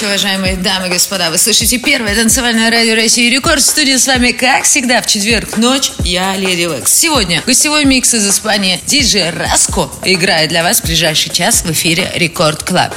Ночи, уважаемые дамы и господа. Вы слышите первое танцевальное радио России Рекорд. В студии с вами, как всегда, в четверг ночь. Я Lady Waks. Сегодня гостевой микс из Испании. Диджей Раско играет для вас в ближайший час в эфире Record Club.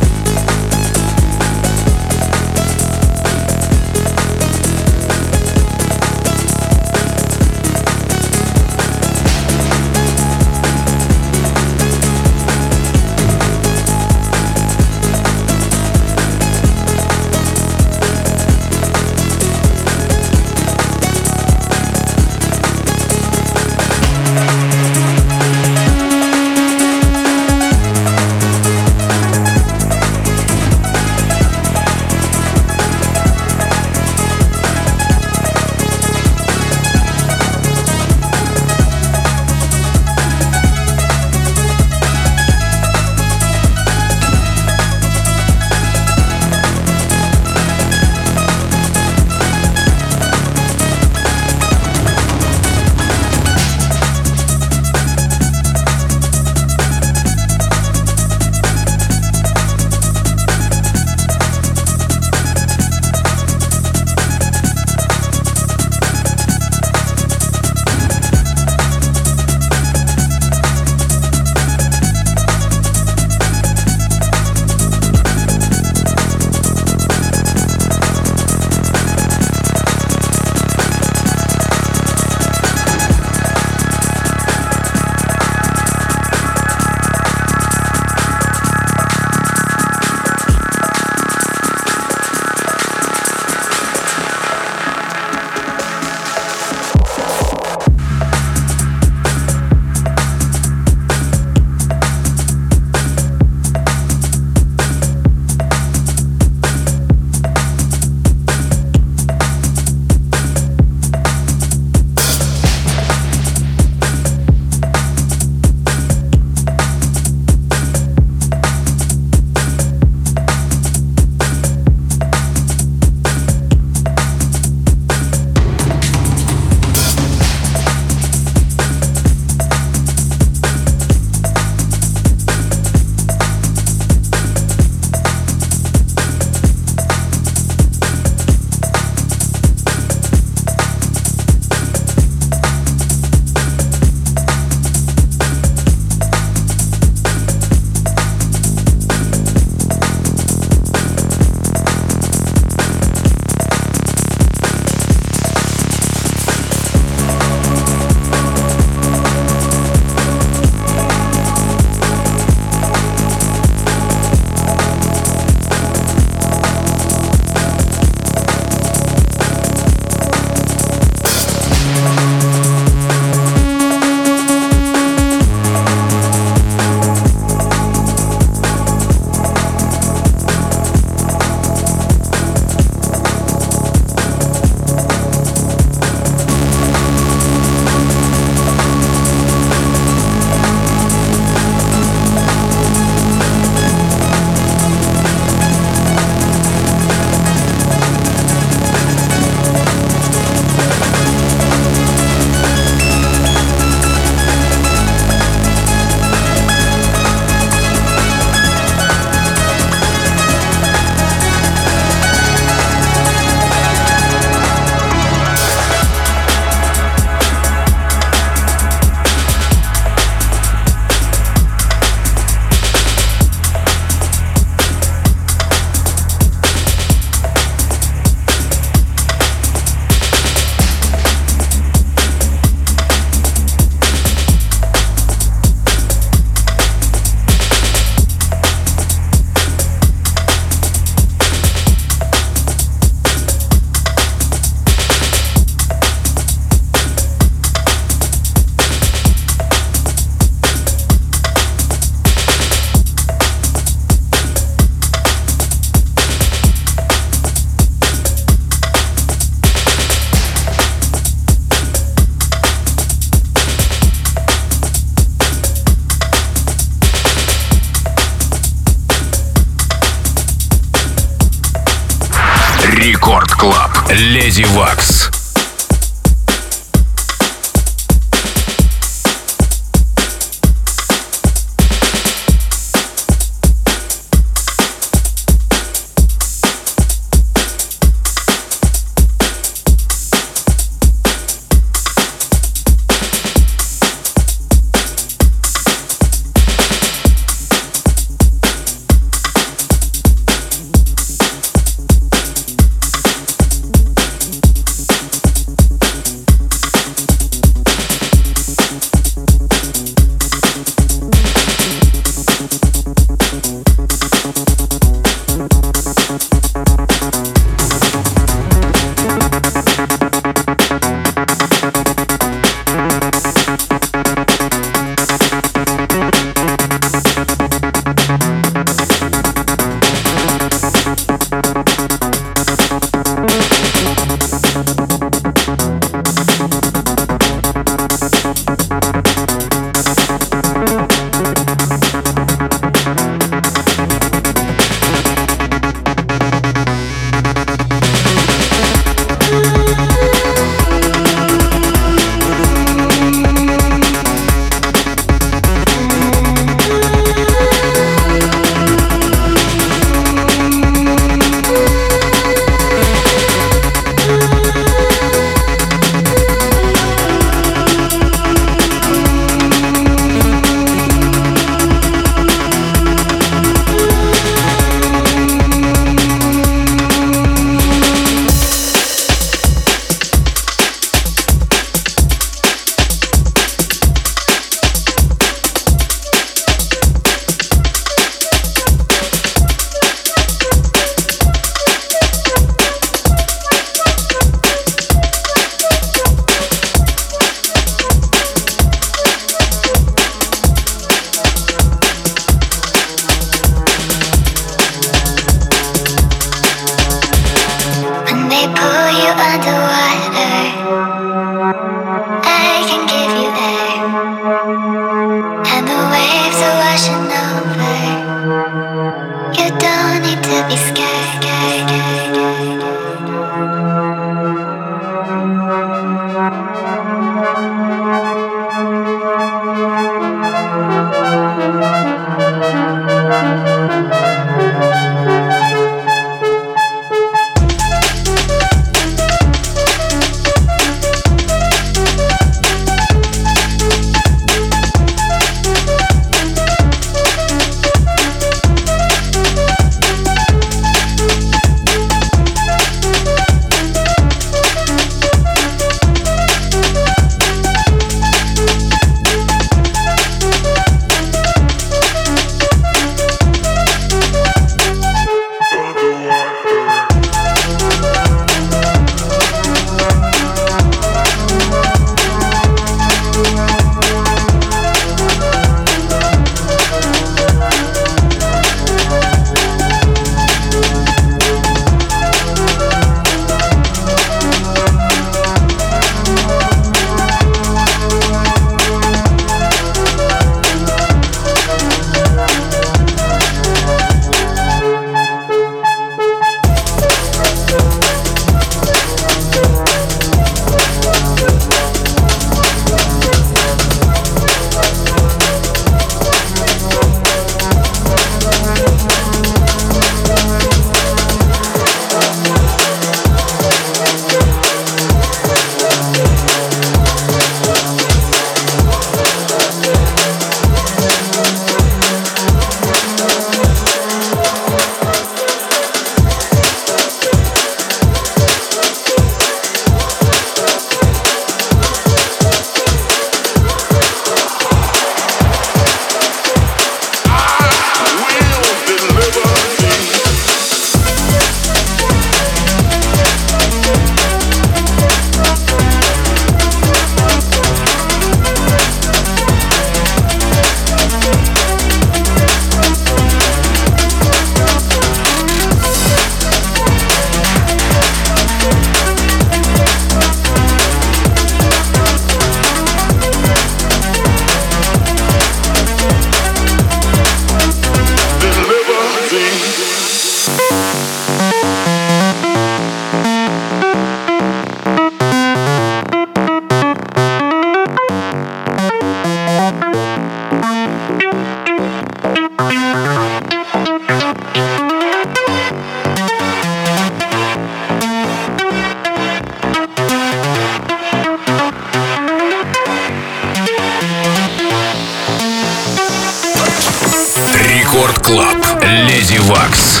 Леди Вакс.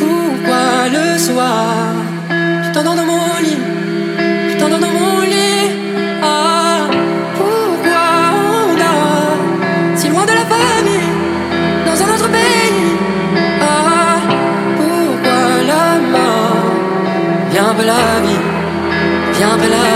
Pourquoi le soir Tu t'endors dans mon lit Tu t'endors dans mon lit? Ah Pourquoi on dort Si loin de la famille Dans un autre pays? Ah Pourquoi la mort? Viens vers la vie Viens vers la vie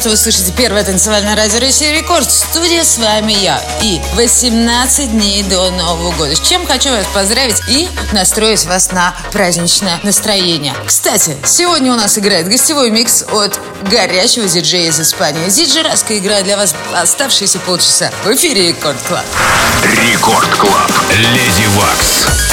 что вы слышите первое танцевальное радио России Рекорд. Студия с вами я. И 18 дней до Нового года. С чем хочу вас поздравить и настроить вас на праздничное настроение. Кстати, сегодня у нас играет гостевой микс от горячего диджея из Испании. Диджей Раско играет для вас оставшиеся полчаса в эфире Рекорд Клаб. Рекорд Клаб. Леди Вакс.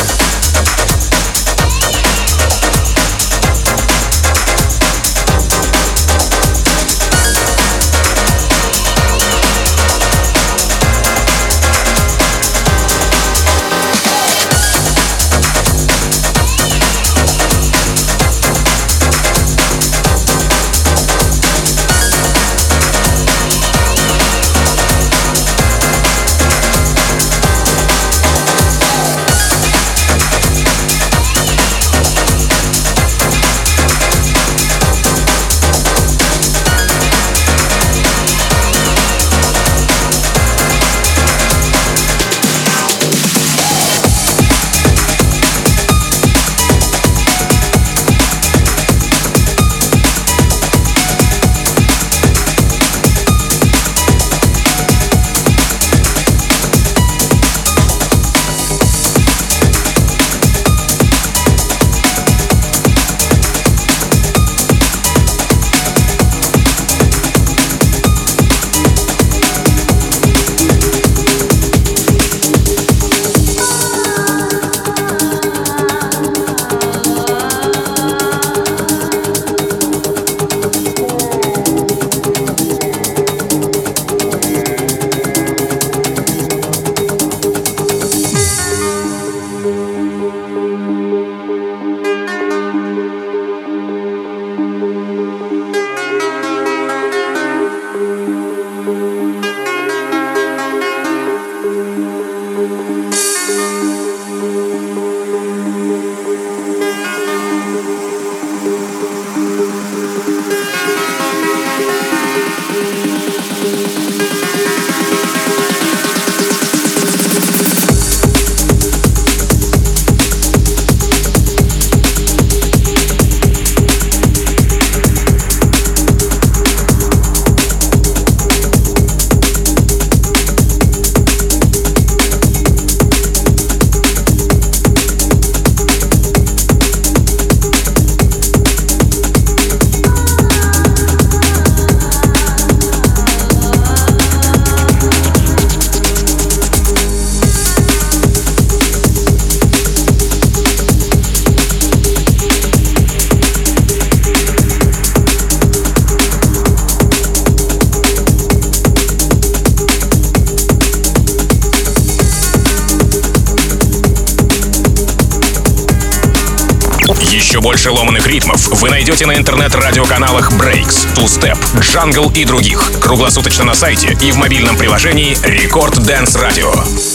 Ритмов вы найдете на интернет-радиоканалах Breaks, Two Step, Jungle и других. Круглосуточно на сайте и в мобильном приложении Record Dance Radio.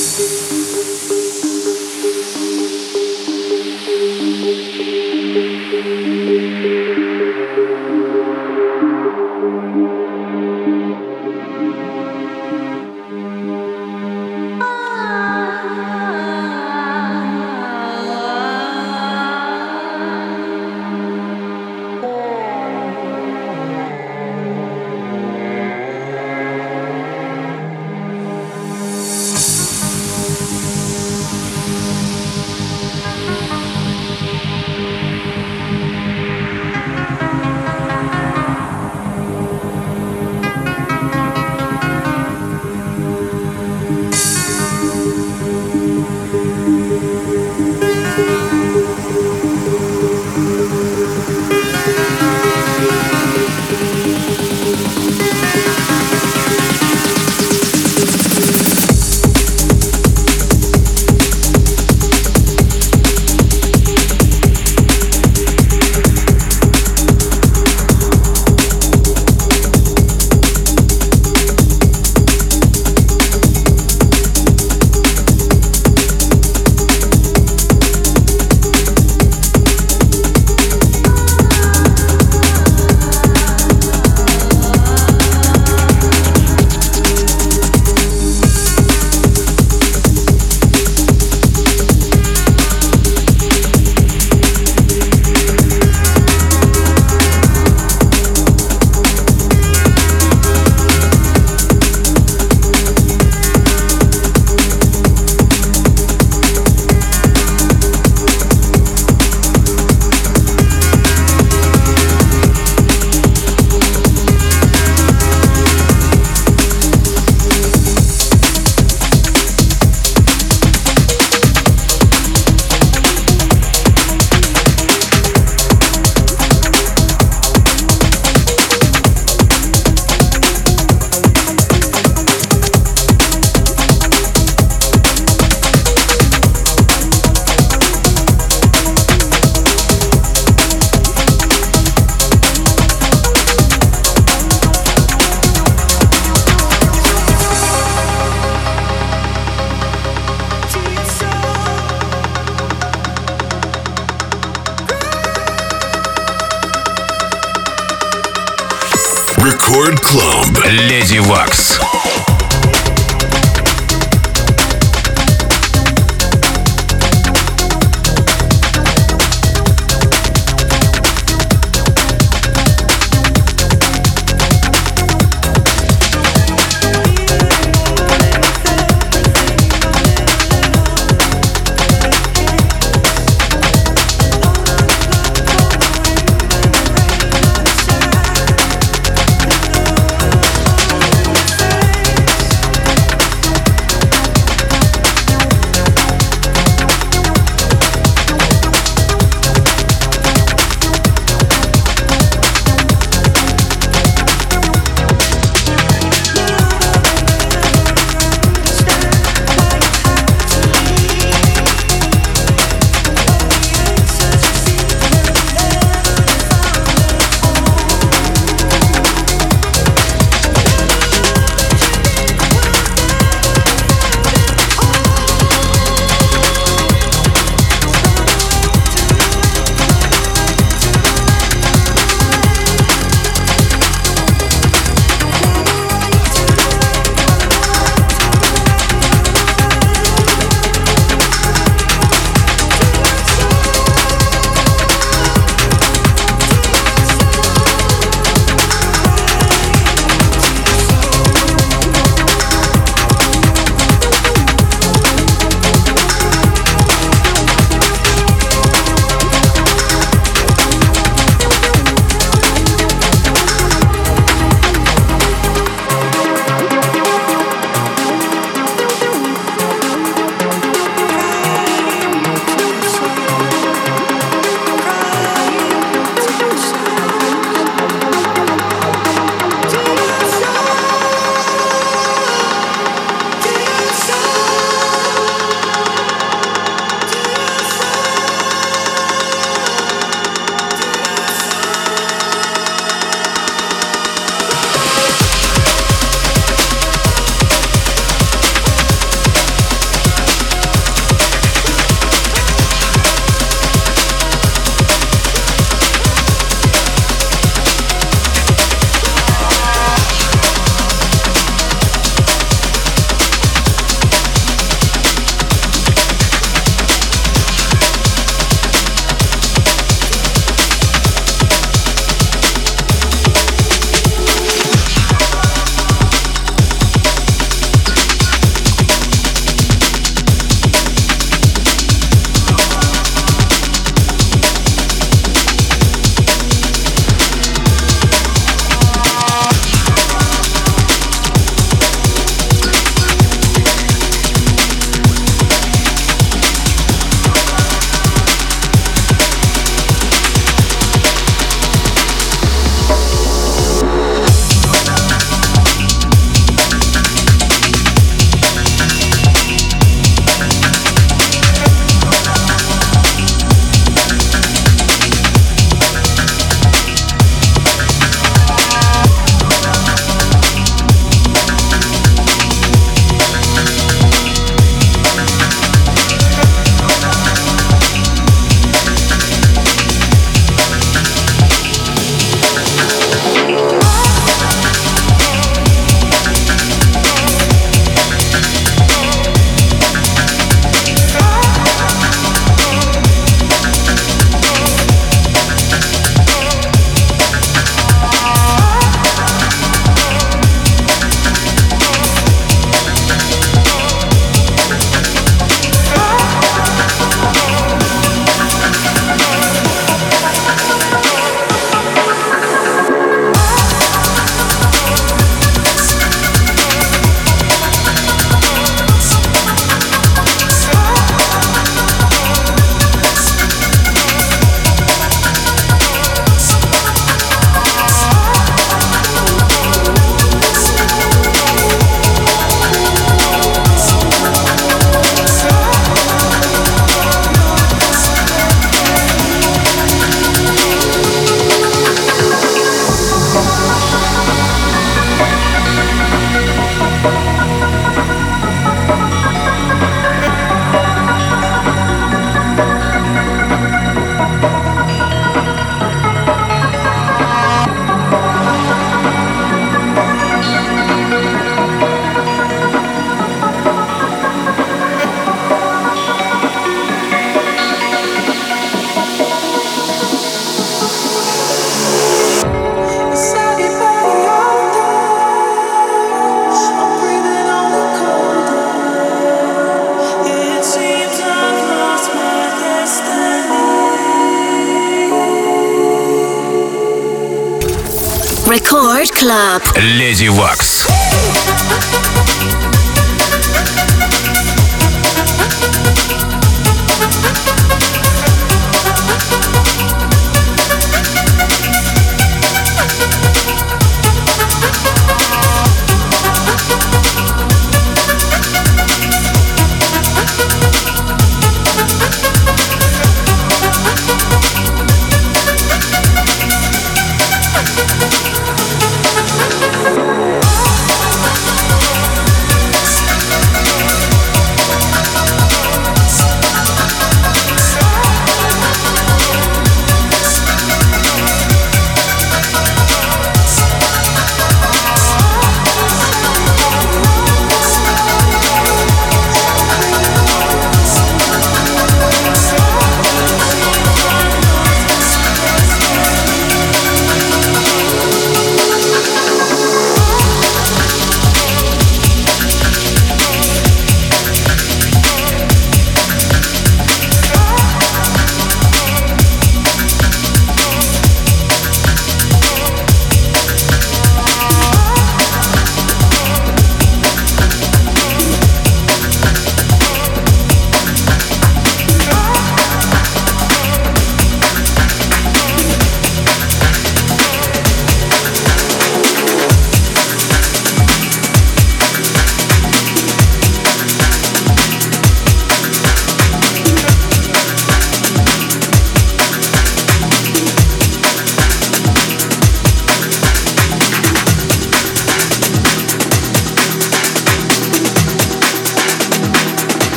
Леди Вакс.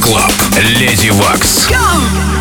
Клаб. Леди Вакс. Go!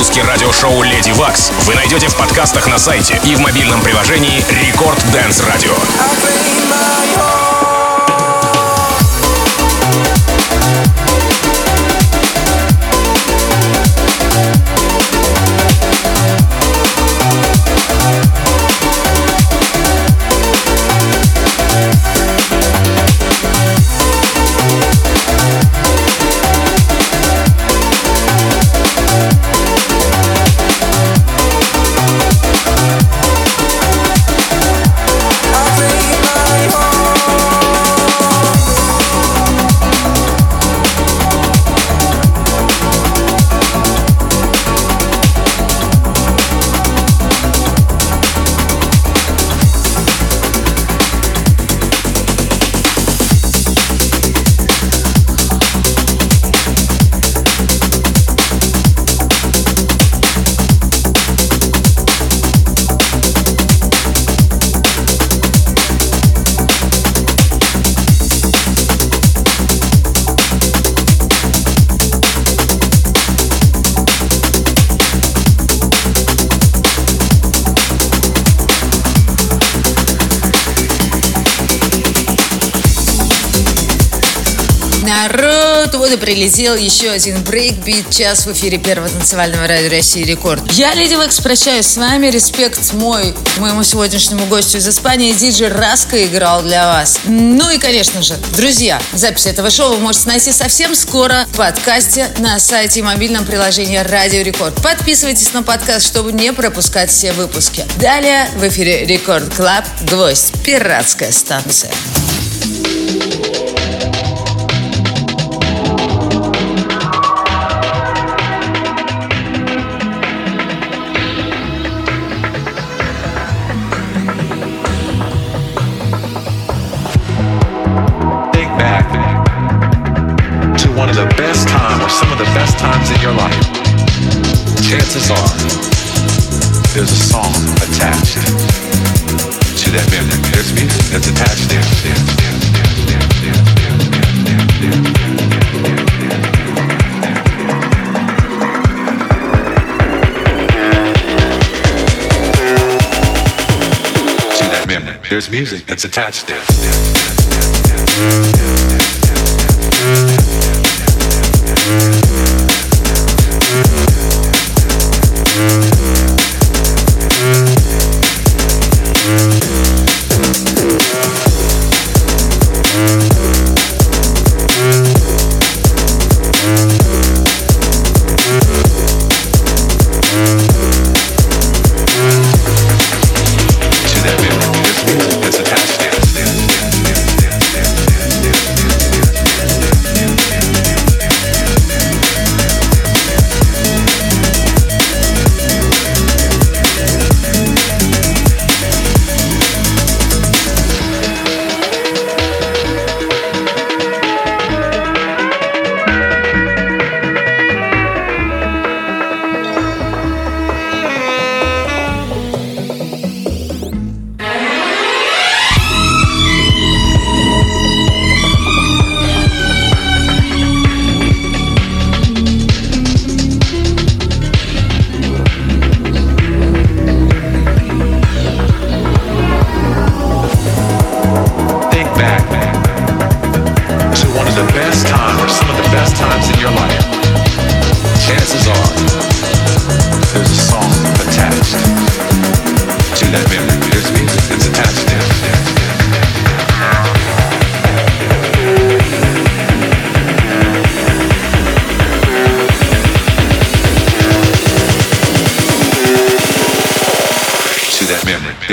Радиошоу «Lady Waks» вы найдете в подкастах на сайте и в мобильном приложении «Record Dance Радио». Прилетел еще один брейкбит час в эфире первого танцевального радио России Рекорд. Я, Lady Waks, прощаюсь с вами. Респект мой, моему сегодняшнему гостю из Испании. Диджей Раско играл для вас. Ну и, конечно же, друзья, запись этого шоу вы можете найти совсем скоро в подкасте на сайте и мобильном приложении Радио Рекорд. Подписывайтесь на подкаст, чтобы не пропускать все выпуски. Далее в эфире Record Club «Гвоздь. Пиратская станция». Chances are there's a song attached to that memory. There's music that's attached there. There's music that's attached there.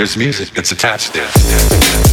There's music that's attached there.